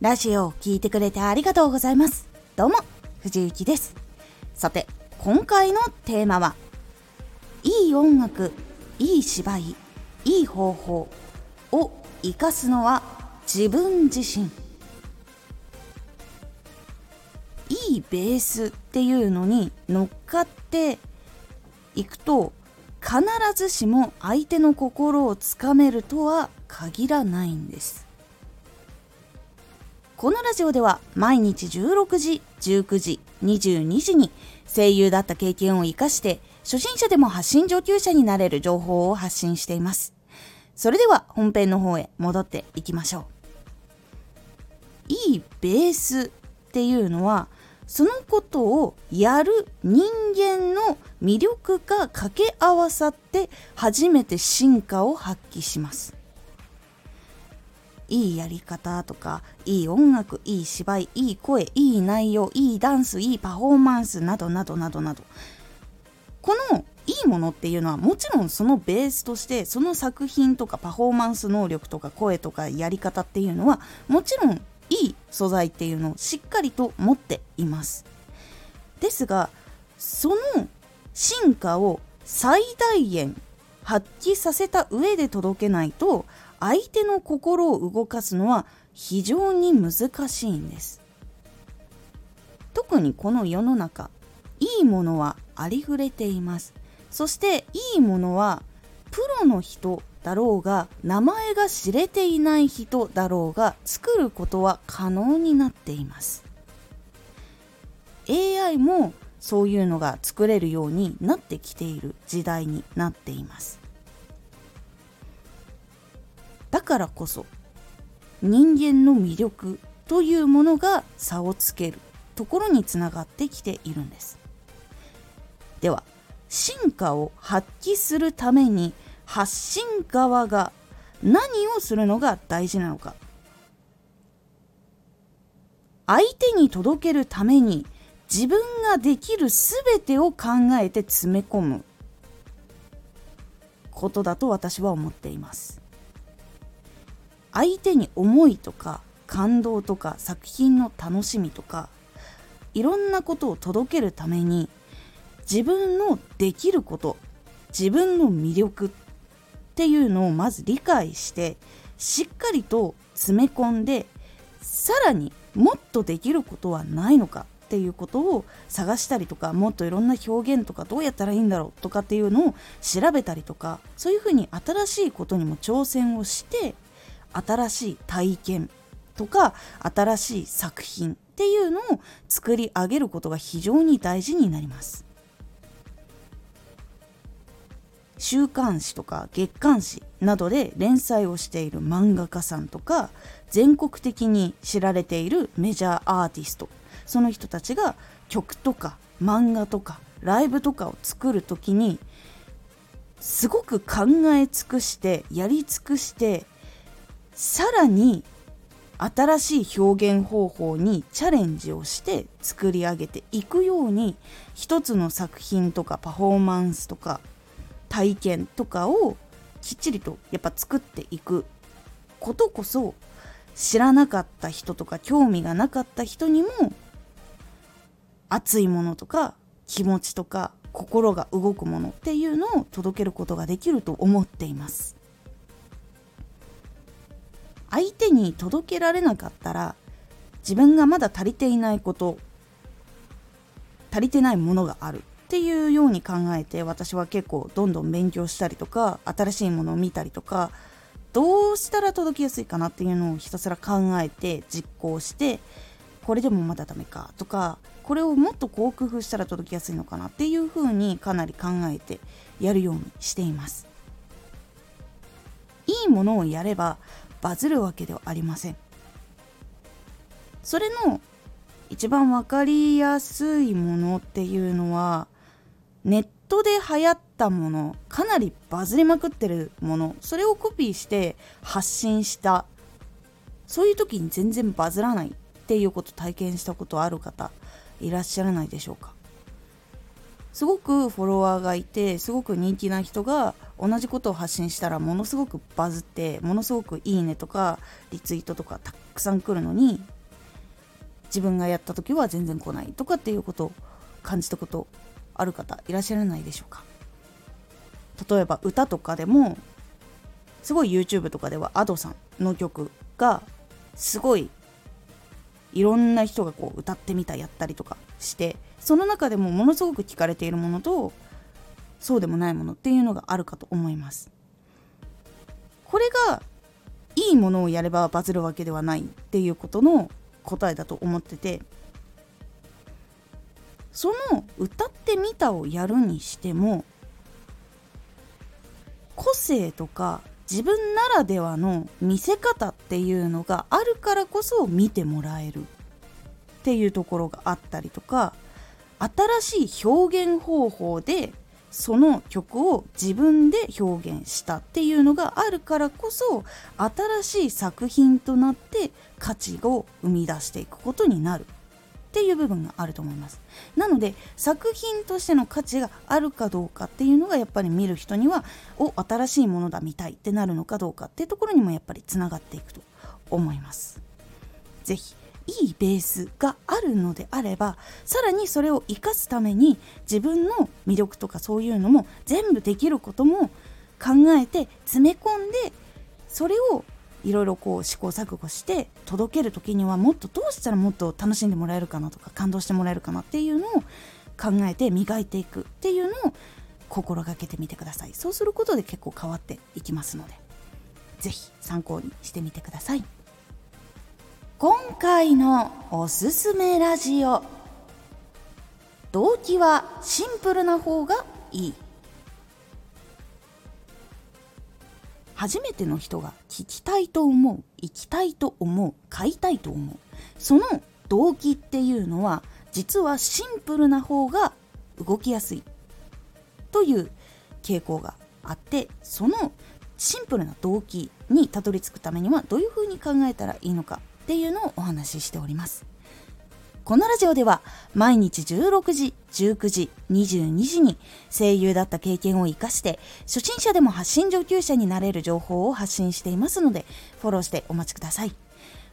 ラジオを聴いてくれてありがとうございます。どうも、藤幸です。さて、今回のテーマは、いい音楽、いい芝居、いい方法を生かすのは自分自身。いいベースっていうのに乗っかっていくと必ずしも相手の心をつかめるとは限らないんですこのラジオでは毎日16時19時22時に声優だった経験を生かして初心者でも発信上級者になれる情報を発信しています。それでは本編の方へ戻っていきましょう。いいベースっていうのはそのことをやる人間の魅力が掛け合わさって初めて進化を発揮します。いいやり方とかいい音楽いい芝居いい声いい内容いいダンスいいパフォーマンスなどなどなどなど。このいいものっていうのはもちろんそのベースとしてその作品とかパフォーマンス能力とか声とかやり方っていうのはもちろんいい素材っていうのをしっかりと持っています。ですがその進化を最大限発揮させた上で届けないと相手の心を動かすのは非常に難しいんです。特にこの世の中いいものはありふれています。そしていいものはプロの人だろうが名前が知れていない人だろうが作ることは可能になっています。AI もそういうのが作れるようになってきている時代になっています。だからこそ人間の魅力というものが差をつけるところにつながってきているんです。では進化を発揮するために発信側が何をするのが大事なのか。相手に届けるために自分ができる全てを考えて詰め込むことだと私は思っています。相手に思いとか感動とか作品の楽しみとかいろんなことを届けるために自分のできること自分の魅力っていうのをまず理解してしっかりと詰め込んでさらにもっとできることはないのかっていうことを探したりとかもっといろんな表現とかどうやったらいいんだろうとかっていうのを調べたりとかそういうふうに新しいことにも挑戦をして新しい体験とか新しい作品っていうのを作り上げることが非常に大事になります。週刊誌とか月刊誌などで連載をしている漫画家さんとか全国的に知られているメジャーアーティストその人たちが曲とか漫画とかライブとかを作る時にすごく考え尽くしてやり尽くしてさらに新しい表現方法にチャレンジをして作り上げていくように一つの作品とかパフォーマンスとか体験とかをきっちりとやっぱ作っていくことこそ知らなかった人とか興味がなかった人にも熱いものとか気持ちとか心が動くものっていうのを届けることができると思っています。相手に届けられなかったら自分がまだ足りていないこと足りてないものがある。っていうように考えて私は結構どんどん勉強したりとか新しいものを見たりとかどうしたら届きやすいかなっていうのをひたすら考えて実行してこれでもまだダメかとかこれをもっとこう工夫したら届きやすいのかなっていうふうにかなり考えてやるようにしています。いいものをやればバズるわけではありません。それの一番分かりやすいものっていうのはネットで流行ったものかなりバズりまくってるものそれをコピーして発信したそういう時に全然バズらないっていうこと体験したことある方いらっしゃらないでしょうか？すごくフォロワーがいてすごく人気な人が同じことを発信したらものすごくバズってものすごくいいねとかリツイートとかたくさん来るのに自分がやった時は全然来ないとかっていうことを感じたことある方いらっしゃらないでしょうか。例えば歌とかでもすごい YouTube とかでは Ado さんの曲がすごいいろんな人がこう歌ってみたやったりとかしてその中でもものすごく聞かれているものとそうでもないものっていうのがあるかと思います。これがいいものをやればバズるわけではないっていうことの答えだと思っててその歌ってみたをやるにしても個性とか自分ならではの見せ方っていうのがあるからこそ見てもらえるっていうところがあったりとか新しい表現方法でその曲を自分で表現したっていうのがあるからこそ新しい作品となって価値を生み出していくことになるっていう部分があると思います。なので作品としての価値があるかどうかっていうのがやっぱり見る人にはお新しいものだ見たいってなるのかどうかっていうところにもやっぱりつながっていくと思います。是非いいベースがあるのであればさらにそれを生かすために自分の魅力とかそういうのも全部できることも考えて詰め込んでそれをいろいろこう試行錯誤して届ける時にはもっとどうしたらもっと楽しんでもらえるかなとか感動してもらえるかなっていうのを考えて磨いていくっていうのを心がけてみてください。そうすることで結構変わっていきますので是非参考にしてみてください。今回のおすすめラジオ。動機はシンプルな方がいい。初めての人が聞きたいと思う行きたいと思う買いたいと思う。その動機っていうのは実はシンプルな方が動きやすい。という傾向があってそのシンプルな動機にたどり着くためにはどういうふうに考えたらいいのか。っていうのをお話ししておりますこのラジオでは毎日16時、19時、22時に声優だった経験を活かして初心者でも発信上級者になれる情報を発信していますのでフォローしてお待ちください。